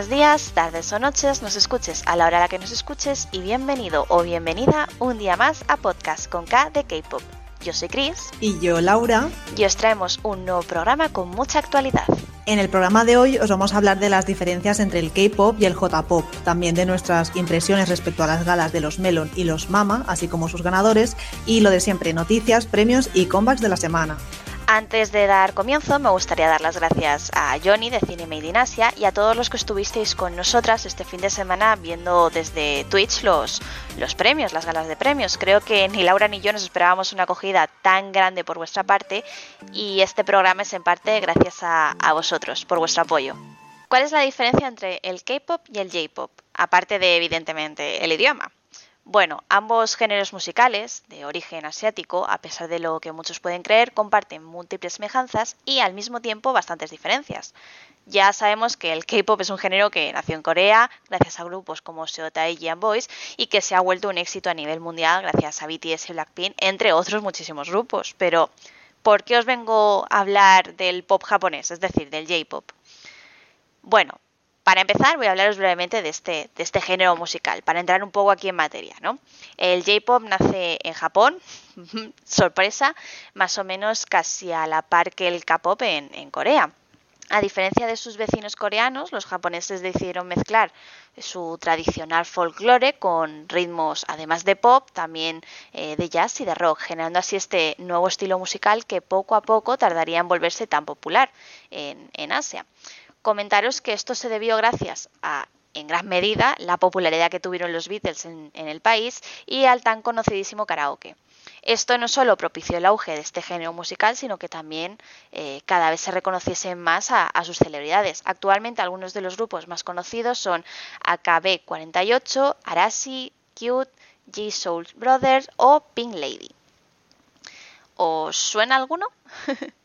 Buenos días, tardes o noches, nos escuches a la hora a la que nos escuches y bienvenido o bienvenida un día más a Podcast con K de K-Pop. Yo soy Chris. Y yo, Laura. Y os traemos un nuevo programa con mucha actualidad. En el programa de hoy os vamos a hablar de las diferencias entre el K-pop y el J-pop, también de nuestras impresiones respecto a las galas de los Melon y los Mama, así como sus ganadores, y lo de siempre, noticias, premios y comebacks de la semana. Antes de dar comienzo, me gustaría dar las gracias a Johnny de Cine Made y a todos los que estuvisteis con nosotras este fin de semana viendo desde Twitch los, los premios, las galas de premios. Creo que ni Laura ni yo nos esperábamos una acogida tan grande por vuestra parte y este programa es en parte gracias a, a vosotros por vuestro apoyo. ¿Cuál es la diferencia entre el K-pop y el J-pop? Aparte de, evidentemente, el idioma. Bueno, ambos géneros musicales, de origen asiático, a pesar de lo que muchos pueden creer, comparten múltiples semejanzas y al mismo tiempo bastantes diferencias. Ya sabemos que el K-pop es un género que nació en Corea gracias a grupos como Seota y Young Boys y que se ha vuelto un éxito a nivel mundial gracias a BTS y Blackpink, entre otros muchísimos grupos. Pero, ¿por qué os vengo a hablar del pop japonés, es decir, del J-pop? Bueno, para empezar, voy a hablaros brevemente de este, de este género musical, para entrar un poco aquí en materia. ¿no? El J-Pop nace en Japón, sorpresa, más o menos casi a la par que el K-Pop en, Corea. A diferencia de sus vecinos coreanos, los japoneses decidieron mezclar su tradicional folclore con ritmos, además de pop, también eh, de jazz y de rock, generando así este nuevo estilo musical que poco a poco tardaría en volverse tan popular en Asia comentaros que esto se debió gracias a en gran medida la popularidad que tuvieron los Beatles en, el país y al tan conocidísimo karaoke. Esto no solo propició el auge de este género musical, sino que también eh, cada vez se reconociesen más a, sus celebridades. Actualmente algunos de los grupos más conocidos son AKB48, Arashi, Cute, G Soul Brothers o Pink Lady. ¿Os suena alguno?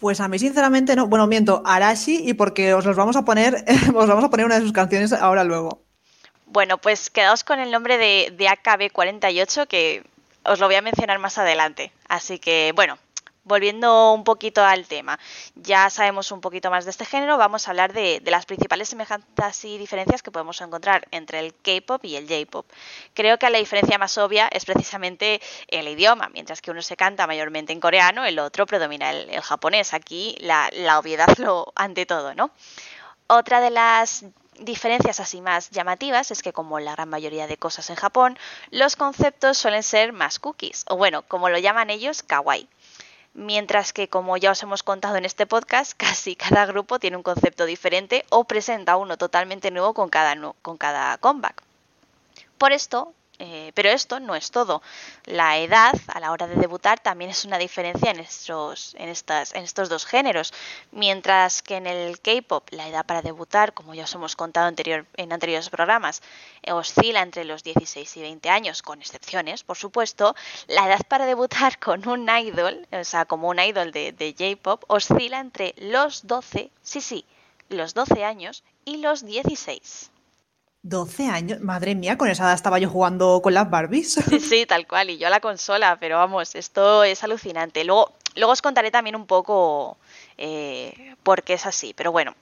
Pues a mí sinceramente no. Bueno, miento, Arashi y porque os los vamos a poner, os vamos a poner una de sus canciones ahora luego. Bueno, pues quedaos con el nombre de, de AKB48 que os lo voy a mencionar más adelante. Así que, bueno, volviendo un poquito al tema, ya sabemos un poquito más de este género, vamos a hablar de, las principales semejanzas y diferencias que podemos encontrar entre el K-pop y el J-pop. Creo que la diferencia más obvia es precisamente el idioma, mientras que uno se canta mayormente en coreano, el otro predomina el, japonés. Aquí la, la obviedad lo ante todo, ¿no? Otra de las diferencias así más llamativas es que como la gran mayoría de cosas en Japón, los conceptos suelen ser más cookies, o bueno, como lo llaman ellos, kawaii mientras que, como ya os hemos contado en este podcast, casi cada grupo tiene un concepto diferente o presenta uno totalmente nuevo con cada, con cada comeback. Por esto, eh, pero esto no es todo. La edad a la hora de debutar también es una diferencia en estos, en estas, en estos dos géneros. Mientras que en el K-pop la edad para debutar, como ya os hemos contado anterior, en anteriores programas, oscila entre los 16 y 20 años, con excepciones, por supuesto, la edad para debutar con un idol, o sea, como un idol de, de J-pop, oscila entre los 12, sí, sí, los 12 años y los 16. 12 años, madre mía, con esa edad estaba yo jugando con las Barbies. Sí, tal cual, y yo a la consola, pero vamos, esto es alucinante. Luego, luego os contaré también un poco eh, por qué es así, pero bueno.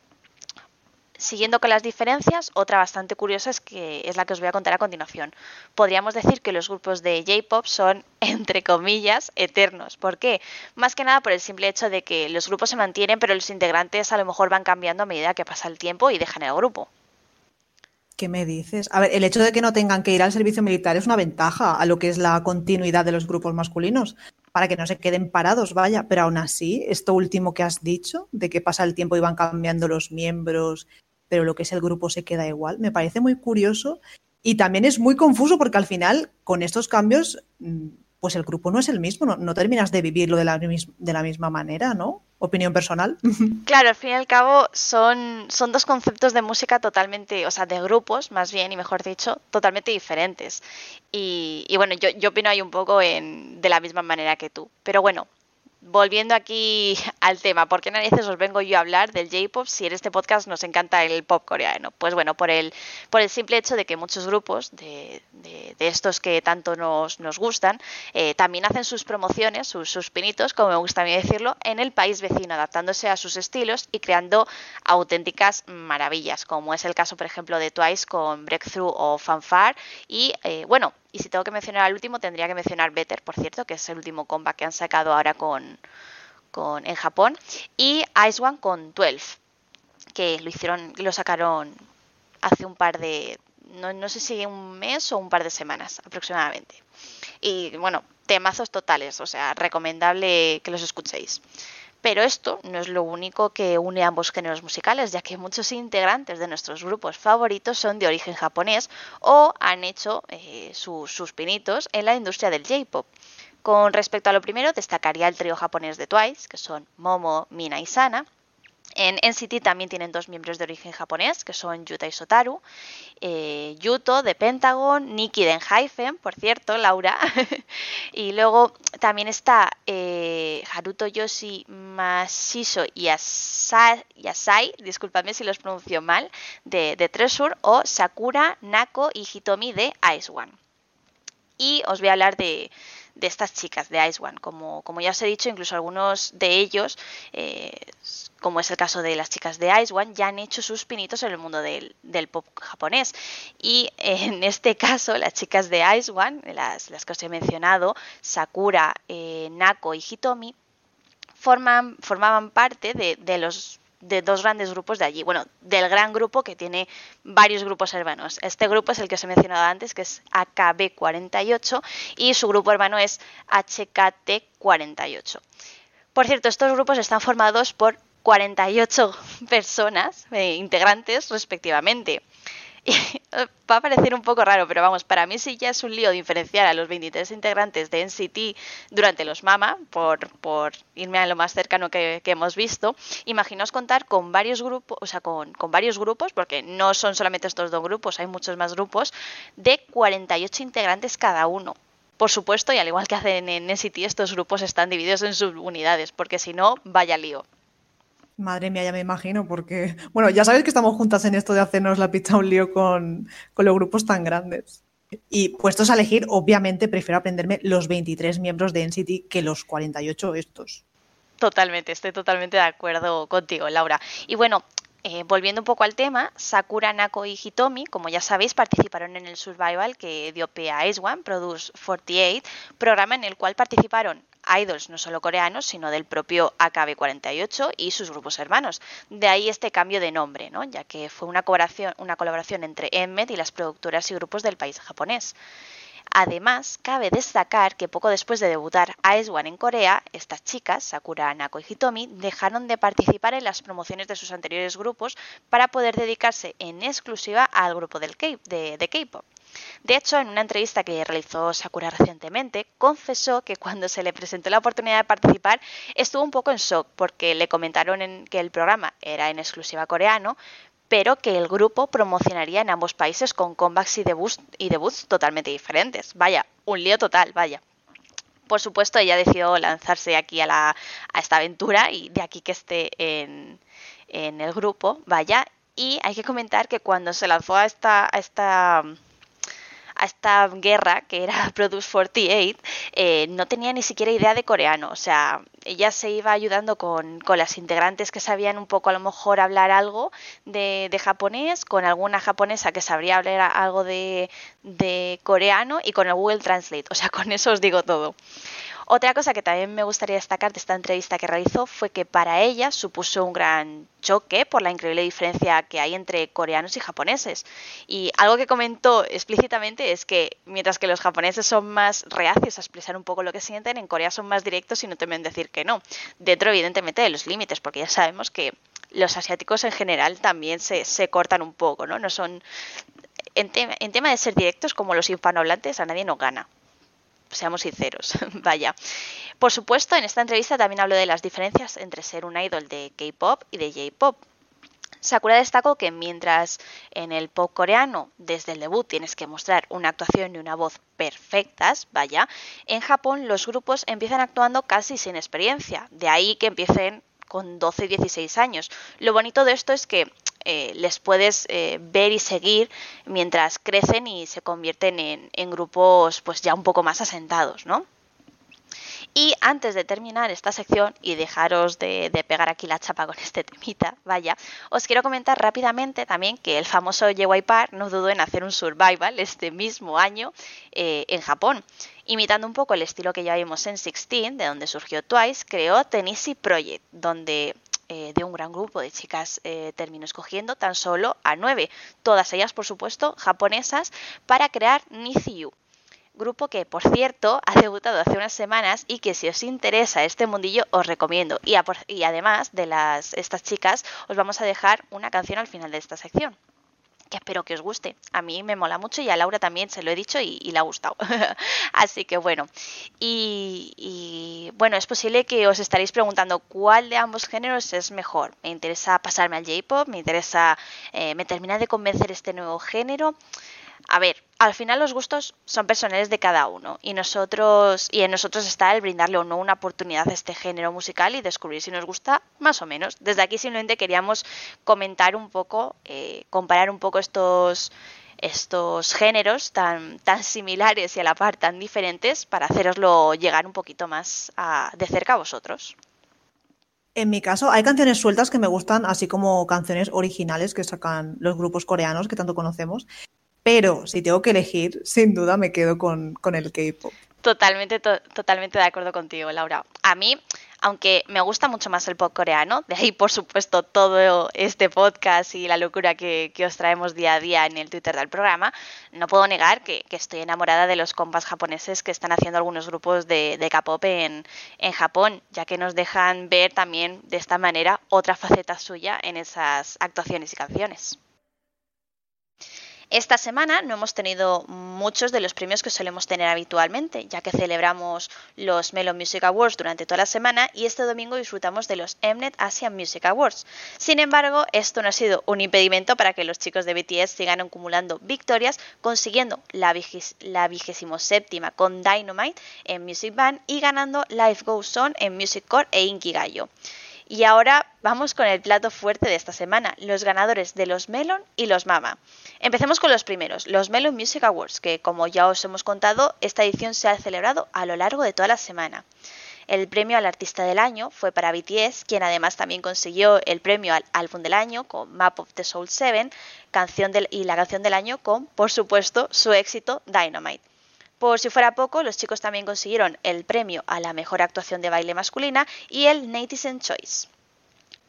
Siguiendo con las diferencias, otra bastante curiosa es que es la que os voy a contar a continuación. Podríamos decir que los grupos de J-pop son, entre comillas, eternos. ¿Por qué? Más que nada por el simple hecho de que los grupos se mantienen, pero los integrantes a lo mejor van cambiando a medida que pasa el tiempo y dejan el grupo. ¿Qué me dices? A ver, el hecho de que no tengan que ir al servicio militar es una ventaja a lo que es la continuidad de los grupos masculinos, para que no se queden parados, vaya, pero aún así, esto último que has dicho, de que pasa el tiempo y van cambiando los miembros, pero lo que es el grupo se queda igual, me parece muy curioso y también es muy confuso porque al final, con estos cambios, mm, pues el grupo no es el mismo, no, terminas de vivirlo de la, de la misma manera, ¿no? Opinión personal. Claro, al fin y al cabo son, son dos conceptos de música totalmente, o sea, de grupos, más bien, y mejor dicho, totalmente diferentes. Y, bueno, yo, yo opino ahí un poco en, de la misma manera que tú. Pero bueno, volviendo aquí al tema, ¿por qué narices os vengo yo a hablar del J-pop si en este podcast nos encanta el pop coreano? Pues bueno, por el, por el simple hecho de que muchos grupos de, de, estos que tanto nos, nos gustan eh, también hacen sus promociones, sus, sus pinitos, como me gusta a mí decirlo, en el país vecino, adaptándose a sus estilos y creando auténticas maravillas, como es el caso, por ejemplo, de Twice con Breakthrough o Fanfare. Y eh, bueno, y si tengo que mencionar al último, tendría que mencionar Better, por cierto, que es el último comeback que han sacado ahora con, con en Japón. Y Ice One con 12, que lo hicieron, lo sacaron hace un par de, no, no sé si un mes o un par de semanas aproximadamente. Y bueno, temazos totales, o sea, recomendable que los escuchéis. Pero esto no es lo único que une ambos géneros musicales, ya que muchos integrantes de nuestros grupos favoritos son de origen japonés o han hecho eh, sus pinitos en la industria del J-pop. Con respecto a lo primero, destacaría el trío japonés de Twice, que son Momo, Mina y Sana, en NCT también tienen dos miembros de origen japonés, que son Yuta y Sotaru. Eh, Yuto de Pentagon, Nikki de Enhypen, por cierto, Laura. y luego también está eh, Haruto Yoshi Mashiso y Yasai, discúlpame si los pronuncio mal, de, de Treasure, o Sakura, Nako y Hitomi de Ice One. Y os voy a hablar de, de estas chicas de Ice One. Como, como ya os he dicho, incluso algunos de ellos, eh, como es el caso de las chicas de Ice One, ya han hecho sus pinitos en el mundo del, pop japonés. Y en este caso, las chicas de Ice One, las, las que os he mencionado, Sakura, eh, Nako y Hitomi, forman, formaban parte de, de los de dos grandes grupos de allí. Bueno, del gran grupo que tiene varios grupos hermanos. Este grupo es el que os he mencionado antes, que es AKB48, y su grupo hermano es HKT48. Por cierto, estos grupos están formados por 48 personas, eh, integrantes respectivamente. va a parecer un poco raro, pero vamos, para mí sí ya es un lío diferenciar a los 23 integrantes de NCT durante los MAMA, por, por irme a lo más cercano que, hemos visto. Imaginaos contar con varios grupos, o sea, con, con, varios grupos, porque no son solamente estos dos grupos, hay muchos más grupos, de 48 integrantes cada uno. Por supuesto, y al igual que hacen en NCT, estos grupos están divididos en subunidades, porque si no, vaya lío. Madre mía, ya me imagino, porque, bueno, ya sabéis que estamos juntas en esto de hacernos la pizza un lío con, los grupos tan grandes. Y puestos a elegir, obviamente prefiero aprenderme los 23 miembros de NCT que los 48 estos. Totalmente, estoy totalmente de acuerdo contigo, Laura. Y bueno, eh, volviendo un poco al tema, Sakura, Nako y Hitomi, como ya sabéis, participaron en el Survival que dio pie a Ace One, Produce 48, programa en el cual participaron idols no solo coreanos, sino del propio AKB48 y sus grupos hermanos. De ahí este cambio de nombre, ¿no? ya que fue una colaboración, una colaboración entre Emmet y las productoras y grupos del país japonés. Además, cabe destacar que poco después de debutar Ice One en Corea, estas chicas, Sakura, Nako y Hitomi, dejaron de participar en las promociones de sus anteriores grupos para poder dedicarse en exclusiva al grupo del K de K-pop. De hecho, en una entrevista que realizó Sakura recientemente, confesó que cuando se le presentó la oportunidad de participar estuvo un poco en shock porque le comentaron en que el programa era en exclusiva coreano, pero que el grupo promocionaría en ambos países con comebacks y debuts, y debuts totalmente diferentes. Vaya, un lío total, vaya. Por supuesto, ella decidió lanzarse aquí a, la, a esta aventura y de aquí que esté en, en el grupo, vaya. Y hay que comentar que cuando se lanzó a esta, a esta a esta guerra, que era Produce 48, eh, no tenía ni siquiera idea de coreano. O sea, ella se iba ayudando con, las integrantes que sabían un poco a lo mejor hablar algo de, japonés, con alguna japonesa que sabría hablar algo de, de coreano y con el Google Translate. O sea, con eso os digo todo. Otra cosa que también me gustaría destacar de esta entrevista que realizó fue que para ella supuso un gran choque por la increíble diferencia que hay entre coreanos y japoneses. Y algo que comentó explícitamente es que mientras que los japoneses son más reacios a expresar un poco lo que sienten, en Corea son más directos y no temen decir que no. Dentro, evidentemente, de los límites, porque ya sabemos que los asiáticos en general también se, se cortan un poco, ¿no? No son. En, en tema de ser directos, como los hispanohablantes, a nadie nos gana seamos sinceros, vaya. Por supuesto, en esta entrevista también hablo de las diferencias entre ser un idol de K-pop y de J-pop. Sakura destacó que mientras en el pop coreano desde el debut tienes que mostrar una actuación y una voz perfectas, vaya, en Japón los grupos empiezan actuando casi sin experiencia, de ahí que empiecen con 12 y 16 años. Lo bonito de esto es que eh, les puedes eh, ver y seguir mientras crecen y se convierten en, grupos pues ya un poco más asentados, ¿no? Y antes de terminar esta sección y dejaros de, pegar aquí la chapa con este temita, vaya, os quiero comentar rápidamente también que el famoso JY Park no dudó en hacer un survival este mismo año eh, en Japón. Imitando un poco el estilo que ya vimos en 16, de donde surgió Twice, creó Tenisi Project, donde eh, de un gran grupo de chicas eh, terminó escogiendo tan solo a nueve, todas ellas por supuesto japonesas, para crear Niziyu, grupo que, por cierto, ha debutado hace unas semanas y que si os interesa este mundillo os recomiendo. Y, y además de las, estas chicas, os vamos a dejar una canción al final de esta sección que espero que os guste. A mí me mola mucho y a Laura también se lo he dicho y, le ha gustado. Así que bueno. Y, bueno, es posible que os estaréis preguntando cuál de ambos géneros es mejor. Me interesa pasarme al J-pop, me interesa, eh, me termina de convencer este nuevo género. A ver, al final los gustos son personales de cada uno y nosotros y en nosotros está el brindarle o no una oportunidad a este género musical y descubrir si nos gusta más o menos. Desde aquí simplemente queríamos comentar un poco, eh, comparar un poco estos estos géneros tan, tan similares y a la par tan diferentes para haceroslo llegar un poquito más de cerca a vosotros. En mi caso, hay canciones sueltas que me gustan, así como canciones originales que sacan los grupos coreanos que tanto conocemos. Pero si tengo que elegir, sin duda me quedo con, el K-pop. Totalmente, totalmente de acuerdo contigo, Laura. A mí, aunque me gusta mucho más el pop coreano, de ahí por supuesto todo este podcast y la locura que, os traemos día a día en el Twitter del programa, no puedo negar que, estoy enamorada de los compas japoneses que están haciendo algunos grupos de, de K-pop en, en Japón, ya que nos dejan ver también de esta manera otra faceta suya en esas actuaciones y canciones. Esta semana no hemos tenido muchos de los premios que solemos tener habitualmente, ya que celebramos los Melon Music Awards durante toda la semana y este domingo disfrutamos de los Mnet Asian Music Awards. Sin embargo, esto no ha sido un impedimento para que los chicos de BTS sigan acumulando victorias, consiguiendo la, vigésimo séptima con Dynamite en Music Band y ganando Life Goes On en Music Core e Inkigayo. Y ahora vamos con el plato fuerte de esta semana, los ganadores de los Melon y los Mama. Empecemos con los primeros, los Melon Music Awards, que como ya os hemos contado, esta edición se ha celebrado a lo largo de toda la semana. El premio al artista del año fue para BTS, quien además también consiguió el premio al álbum del año con Map of the Soul 7 canción y la canción del año con, por supuesto, su éxito Dynamite. Por si fuera poco, los chicos también consiguieron el premio a la mejor actuación de baile masculina y el Netizen Choice.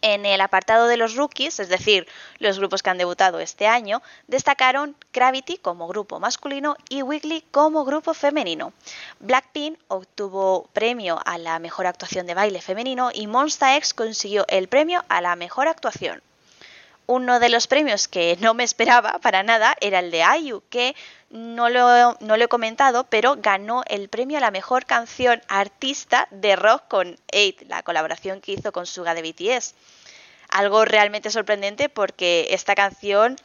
En el apartado de los rookies, es decir, los grupos que han debutado este año, destacaron Gravity como grupo masculino y Wiggly como grupo femenino. Blackpink obtuvo premio a la mejor actuación de baile femenino y Monsta X consiguió el premio a la mejor actuación. Uno de los premios que no me esperaba para nada era el de IU, que no lo, he comentado, pero ganó el premio a la mejor canción artista de rock con Eight, la colaboración que hizo con Suga de BTS. Algo realmente sorprendente porque esta canción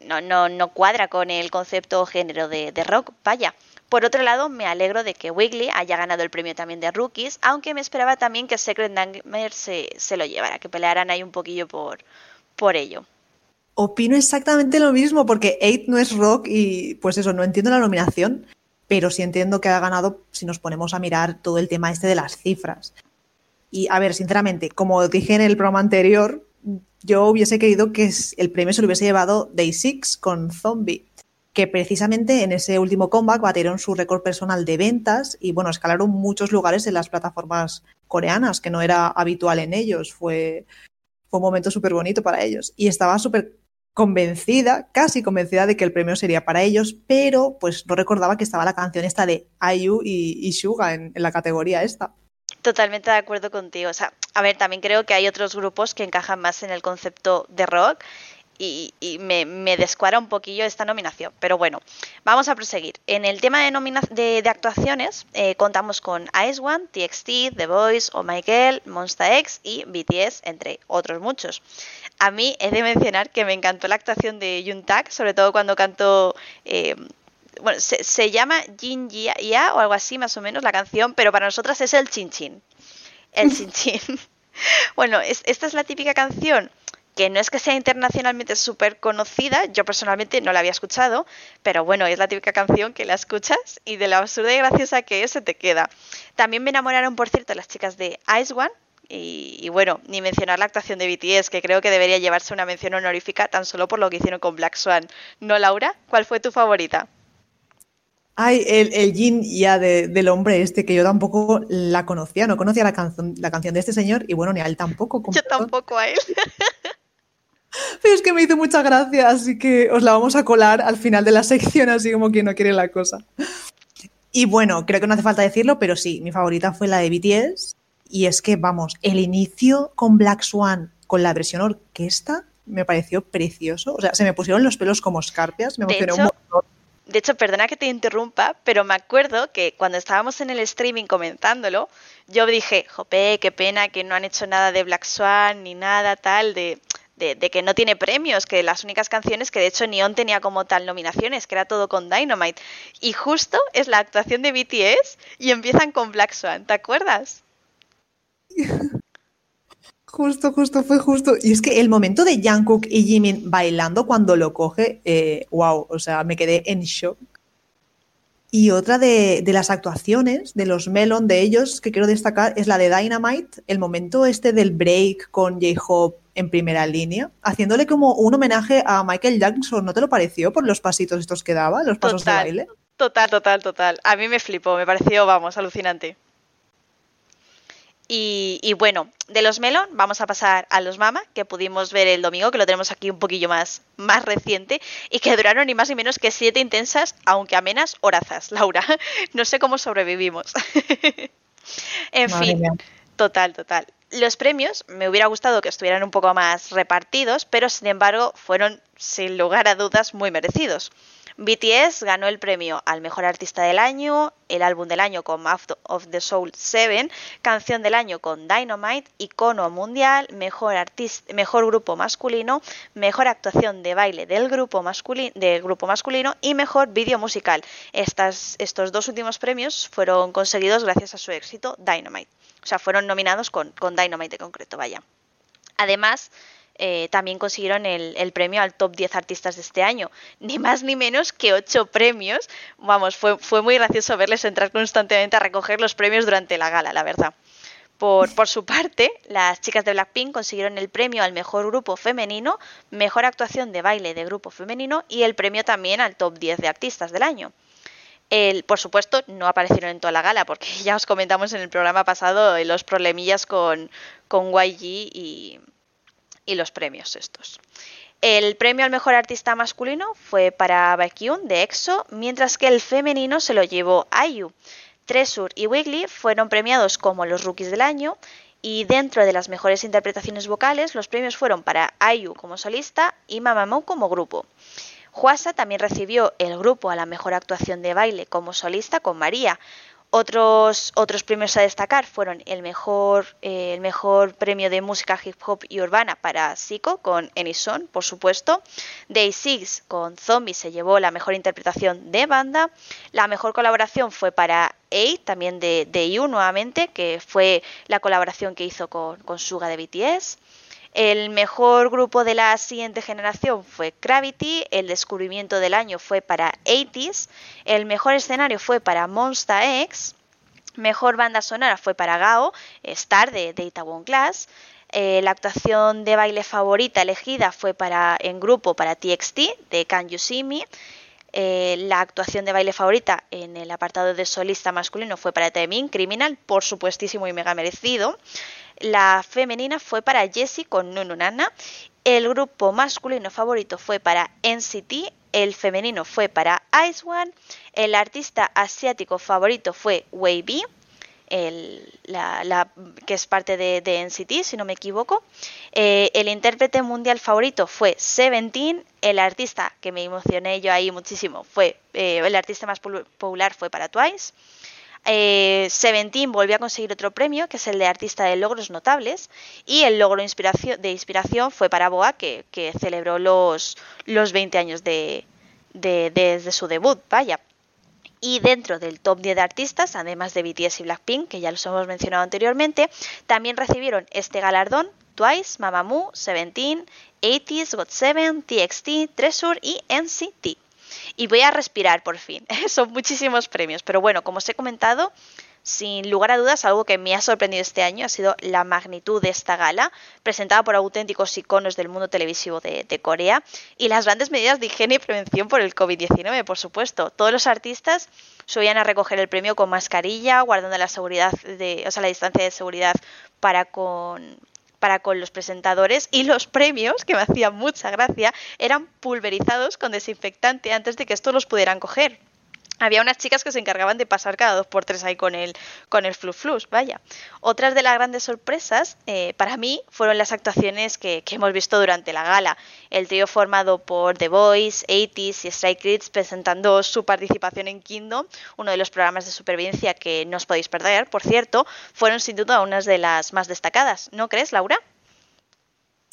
no cuadra con el concepto o género de, rock, vaya. Por otro lado, me alegro de que Wiggly haya ganado el premio también de Rookies, aunque me esperaba también que Secret Nightmare se, se lo llevara, que pelearan ahí un poquillo por, por ello. Opino exactamente lo mismo, porque Eight no es rock y pues eso, no entiendo la nominación, pero sí entiendo que ha ganado si nos ponemos a mirar todo el tema este de las cifras. Y a ver, sinceramente, como dije en el programa anterior, yo hubiese querido que el premio se lo hubiese llevado Day Six con Zombie, que precisamente en ese último comeback batieron su récord personal de ventas y bueno, escalaron muchos lugares en las plataformas coreanas, que no era habitual en ellos. Fue, fue un momento súper bonito para ellos. Y estaba súper convencida, casi convencida de que el premio sería para ellos, pero pues no recordaba que estaba la canción esta de IU y, y Suga en, la categoría esta. Totalmente de acuerdo contigo. O sea, a ver, también creo que hay otros grupos que encajan más en el concepto de rock y, me, descuadra un poquillo esta nominación. Pero bueno, vamos a proseguir. En el tema de, de, actuaciones eh, contamos con Ice One, TXT, The Voice, Oh My Girl, Monster X y BTS, entre otros muchos. A mí he de mencionar que me encantó la actuación de Tak, sobre todo cuando cantó... Eh, bueno, se, llama Jin Ya o algo así más o menos la canción, pero para nosotras es el Chin Chin. El Chin Chin. bueno, esta es la típica canción que no es que sea internacionalmente súper conocida, yo personalmente no la había escuchado, pero bueno, es la típica canción que la escuchas y de la absurda y graciosa que es se te queda. También me enamoraron, por cierto, las chicas de Ice One, y, bueno, ni mencionar la actuación de BTS, que creo que debería llevarse una mención honorífica tan solo por lo que hicieron con Black Swan. ¿No, Laura? ¿Cuál fue tu favorita? Ay, el, el yin ya del hombre este, que yo tampoco la conocía, no conocía la canción, la canción de este señor y bueno, ni a él tampoco. Yo tampoco a él. Pero es que me hizo mucha gracia, así que os la vamos a colar al final de la sección, así como quien no quiere la cosa. Y bueno, creo que no hace falta decirlo, pero sí, mi favorita fue la de BTS. Y es que, vamos, el inicio con Black Swan, con la versión orquesta, me pareció precioso. O sea, se me pusieron los pelos como escarpias, me emocionó un montón. De hecho, perdona que te interrumpa, pero me acuerdo que cuando estábamos en el streaming comentándolo, yo dije, jope, qué pena que no han hecho nada de Black Swan ni nada tal, de de, que no tiene premios, que las únicas canciones que de hecho Neon tenía como tal nominaciones, que era todo con Dynamite. Y justo es la actuación de BTS y empiezan con Black Swan, ¿te acuerdas? Justo, justo, fue justo. Y es que el momento de Jungkook y Jimin bailando cuando lo coge, wow, eh, o sea, me quedé en shock. Y otra de, las actuaciones de los Melon de ellos que quiero destacar es la de Dynamite, el momento este del break con J-Hope en primera línea, haciéndole como un homenaje a Michael Jackson, ¿no te lo pareció por los pasitos estos que daba, los pasos de baile? Total, total, total. A mí me flipó, me pareció, vamos, alucinante. Y, bueno, de los Melon vamos a pasar a los Mama, que pudimos ver el domingo, que lo tenemos aquí un poquillo más, más reciente, y que duraron ni más ni menos que siete intensas, aunque amenas, horazas, Laura. No sé cómo sobrevivimos. en fin, total, total. Los premios me hubiera gustado que estuvieran un poco más repartidos, pero sin embargo fueron sin lugar a dudas muy merecidos. BTS ganó el premio al mejor artista del año, el álbum del año con Mouth of the Soul 7, canción del año con Dynamite, icono mundial, mejor, artista, mejor grupo masculino, mejor actuación de baile del grupo, masculino, y mejor vídeo musical. Estos dos últimos premios fueron conseguidos gracias a su éxito Dynamite. O sea, fueron nominados con, con Dynamite de concreto, vaya. Además, eh, también consiguieron el, premio al top 10 artistas de este año. Ni más ni menos que 8 premios. Vamos, fue, fue muy gracioso verles entrar constantemente a recoger los premios durante la gala, la verdad. Por, por, su parte, las chicas de Blackpink consiguieron el premio al mejor grupo femenino, mejor actuación de baile de grupo femenino y el premio también al top 10 de artistas del año. El, por supuesto, no aparecieron en toda la gala, porque ya os comentamos en el programa pasado los problemillas con, con YG y, y los premios estos. El premio al mejor artista masculino fue para Baekhyun de EXO, mientras que el femenino se lo llevó IU. Tresur y Wiggly fueron premiados como los rookies del año y dentro de las mejores interpretaciones vocales los premios fueron para IU como solista y Mamamoo como grupo. Huasa también recibió el grupo a la mejor actuación de baile como solista con María, otros, premios a destacar fueron el mejor, eh, el mejor premio de música hip hop y urbana para Zico con Enison, por supuesto. Day Six con Zombie se llevó la mejor interpretación de banda. La mejor colaboración fue para A, también de, de IU nuevamente, que fue la colaboración que hizo con, con Suga de BTS. El mejor grupo de la siguiente generación fue Gravity, el descubrimiento del año fue para 80s, el mejor escenario fue para Monster X, mejor banda sonora fue para Gao, Star de Data One Class, eh, la actuación de baile favorita elegida fue para en grupo para TXT de Can You See Me. Eh, la actuación de baile favorita en el apartado de solista masculino fue para Temin Criminal, por supuestísimo y mega merecido. La femenina fue para Jessie con Nununana. El grupo masculino favorito fue para NCT. El femenino fue para Ice One. El artista asiático favorito fue Wavy. la, que es parte de, de, NCT, si no me equivoco. Eh, el intérprete mundial favorito fue Seventeen. El artista, que me emocioné yo ahí muchísimo, fue eh, el artista más popular fue para Twice. Eh, Seventeen volvió a conseguir otro premio, que es el de artista de logros notables, y el logro de inspiración, fue para Boa, que, celebró los, los 20 años de, desde su debut, vaya. Y dentro del top 10 de artistas, además de BTS y Blackpink, que ya los hemos mencionado anteriormente, también recibieron este galardón Twice, Mamamoo, Seventeen, 80s, GOT7, TXT, Treasure y NCT. Y voy a respirar por fin. Son muchísimos premios, pero bueno, como os he comentado, sin lugar a dudas, algo que me ha sorprendido este año ha sido la magnitud de esta gala, presentada por auténticos iconos del mundo televisivo de, Corea, y las grandes medidas de higiene y prevención por el COVID-19, por supuesto. Todos los artistas subían a recoger el premio con mascarilla, guardando la seguridad de, o sea, la distancia de seguridad para con para con los presentadores y los premios, que me hacían mucha gracia, eran pulverizados con desinfectante antes de que estos los pudieran coger había unas chicas que se encargaban de pasar cada dos por tres ahí con el, con el fluflus, vaya. Otras de las grandes sorpresas eh, para mí fueron las actuaciones que, hemos visto durante la gala. El trío formado por The Voice, 80s y Strike Kids presentando su participación en Kingdom, uno de los programas de supervivencia que no os podéis perder, por cierto, fueron sin duda unas de las más destacadas. ¿No crees, Laura?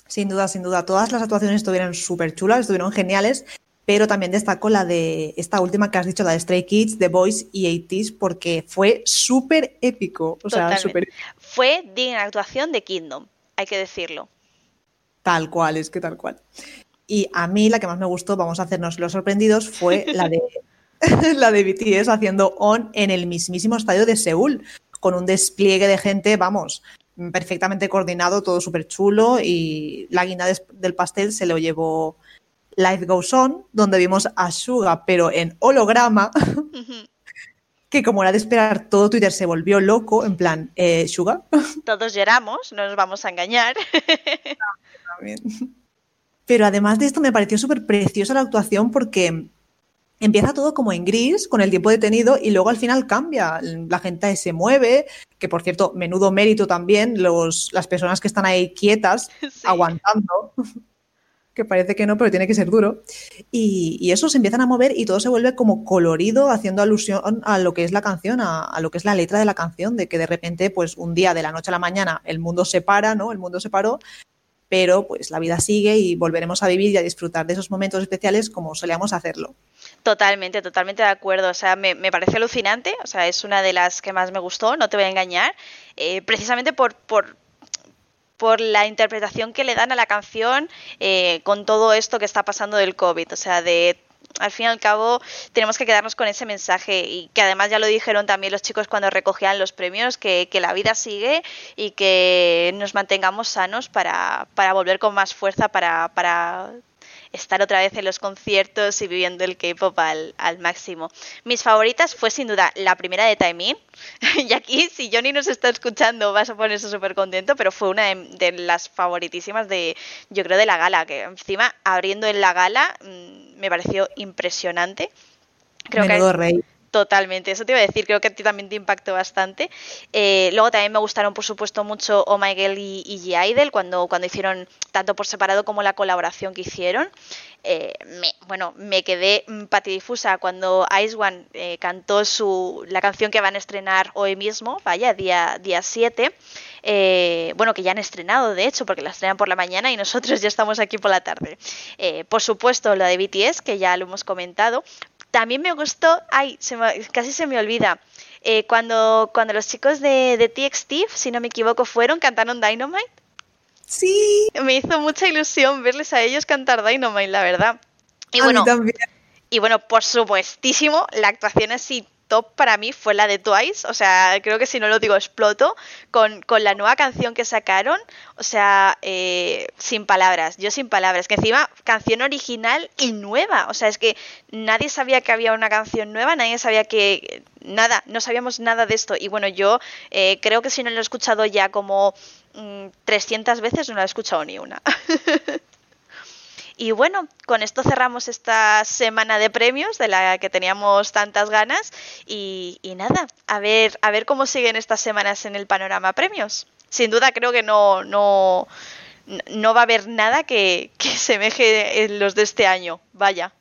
Sin duda, sin duda. Todas las actuaciones estuvieron súper chulas, estuvieron geniales pero también destaco la de esta última que has dicho, la de Stray Kids, The Boys y 80 porque fue súper épico. O sea, super... Fue digna actuación de Kingdom, hay que decirlo. Tal cual, es que tal cual. Y a mí la que más me gustó, vamos a hacernos los sorprendidos, fue la de, la de BTS haciendo On en el mismísimo estadio de Seúl, con un despliegue de gente, vamos, perfectamente coordinado, todo súper chulo y la guinda del pastel se lo llevó Life Goes On, donde vimos a Suga, pero en holograma, que como era de esperar, todo Twitter se volvió loco, en plan, eh, Suga. Todos lloramos, no nos vamos a engañar. pero además de esto, me pareció súper preciosa la actuación porque empieza todo como en gris, con el tiempo detenido, y luego al final cambia. La gente se mueve, que por cierto, menudo mérito también, los, las personas que están ahí quietas, aguantando que parece que no, pero tiene que ser duro. Y, eso se empiezan a mover y todo se vuelve como colorido, haciendo alusión a lo que es la canción, a, lo que es la letra de la canción, de que de repente, pues un día de la noche a la mañana, el mundo se para, ¿no? El mundo se paró, pero pues la vida sigue y volveremos a vivir y a disfrutar de esos momentos especiales como solíamos hacerlo. Totalmente, totalmente de acuerdo. O sea, me, parece alucinante. O sea, es una de las que más me gustó, no te voy a engañar. Eh, precisamente por, por, por la interpretación que le dan a la canción eh, con todo esto que está pasando del COVID. O sea, de al fin y al cabo tenemos que quedarnos con ese mensaje y que además ya lo dijeron también los chicos cuando recogían los premios, que, que la vida sigue y que nos mantengamos sanos para, para volver con más fuerza para, para estar otra vez en los conciertos y viviendo el K-pop al, máximo. Mis favoritas fue sin duda la primera de Taemin. y aquí, si Johnny nos está escuchando, vas a ponerse súper contento, pero fue una de, las favoritísimas de, yo creo, de la gala, que encima abriendo en la gala mm, me pareció impresionante. Creo que, rey. Totalmente, eso te iba a decir, creo que a ti también te impactó bastante. Eh, luego también me gustaron, por supuesto, mucho Oh My Girl y, y G cuando, cuando hicieron tanto por separado como la colaboración que hicieron. Eh, me, bueno, me quedé patidifusa cuando Ice One eh, cantó su, la canción que van a estrenar hoy mismo, vaya, día, día 7. bueno, que ya han estrenado, de hecho, porque la estrenan por la mañana y nosotros ya estamos aquí por la tarde. por supuesto, la de BTS, que ya lo hemos comentado, también me gustó, ay, casi se me olvida, eh, cuando, cuando los chicos de, de TXT, si no me equivoco, fueron, cantaron Dynamite. Sí. Me hizo mucha ilusión verles a ellos cantar Dynamite, la verdad. Y bueno, y bueno, por supuestísimo, la actuación así top para mí fue la de Twice, o sea, creo que si no lo digo exploto, con, con la nueva canción que sacaron, o sea, eh, sin palabras, yo sin palabras, que encima canción original y nueva, o sea, es que nadie sabía que había una canción nueva, nadie sabía que nada, no sabíamos nada de esto, y bueno, yo eh, creo que si no lo he escuchado ya como 300 mm, veces, no lo he escuchado ni una. Y bueno, con esto cerramos esta semana de premios de la que teníamos tantas ganas. Y, nada, a ver, a ver cómo siguen estas semanas en el panorama premios. Sin duda creo que no, no, no va a haber nada que, que semeje en los de este año. Vaya.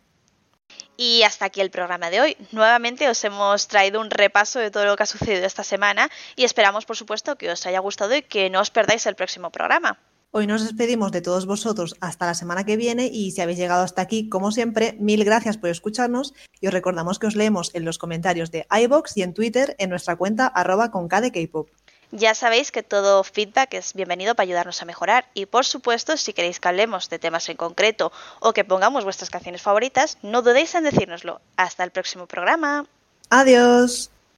Y hasta aquí el programa de hoy. Nuevamente os hemos traído un repaso de todo lo que ha sucedido esta semana y esperamos, por supuesto, que os haya gustado y que no os perdáis el próximo programa. Hoy nos despedimos de todos vosotros hasta la semana que viene y si habéis llegado hasta aquí, como siempre, mil gracias por escucharnos y os recordamos que os leemos en los comentarios de iBox y en Twitter en nuestra cuenta arroba con K-pop. Ya sabéis que todo feedback es bienvenido para ayudarnos a mejorar y por supuesto si queréis que hablemos de temas en concreto o que pongamos vuestras canciones favoritas, no dudéis en decírnoslo. Hasta el próximo programa. Adiós.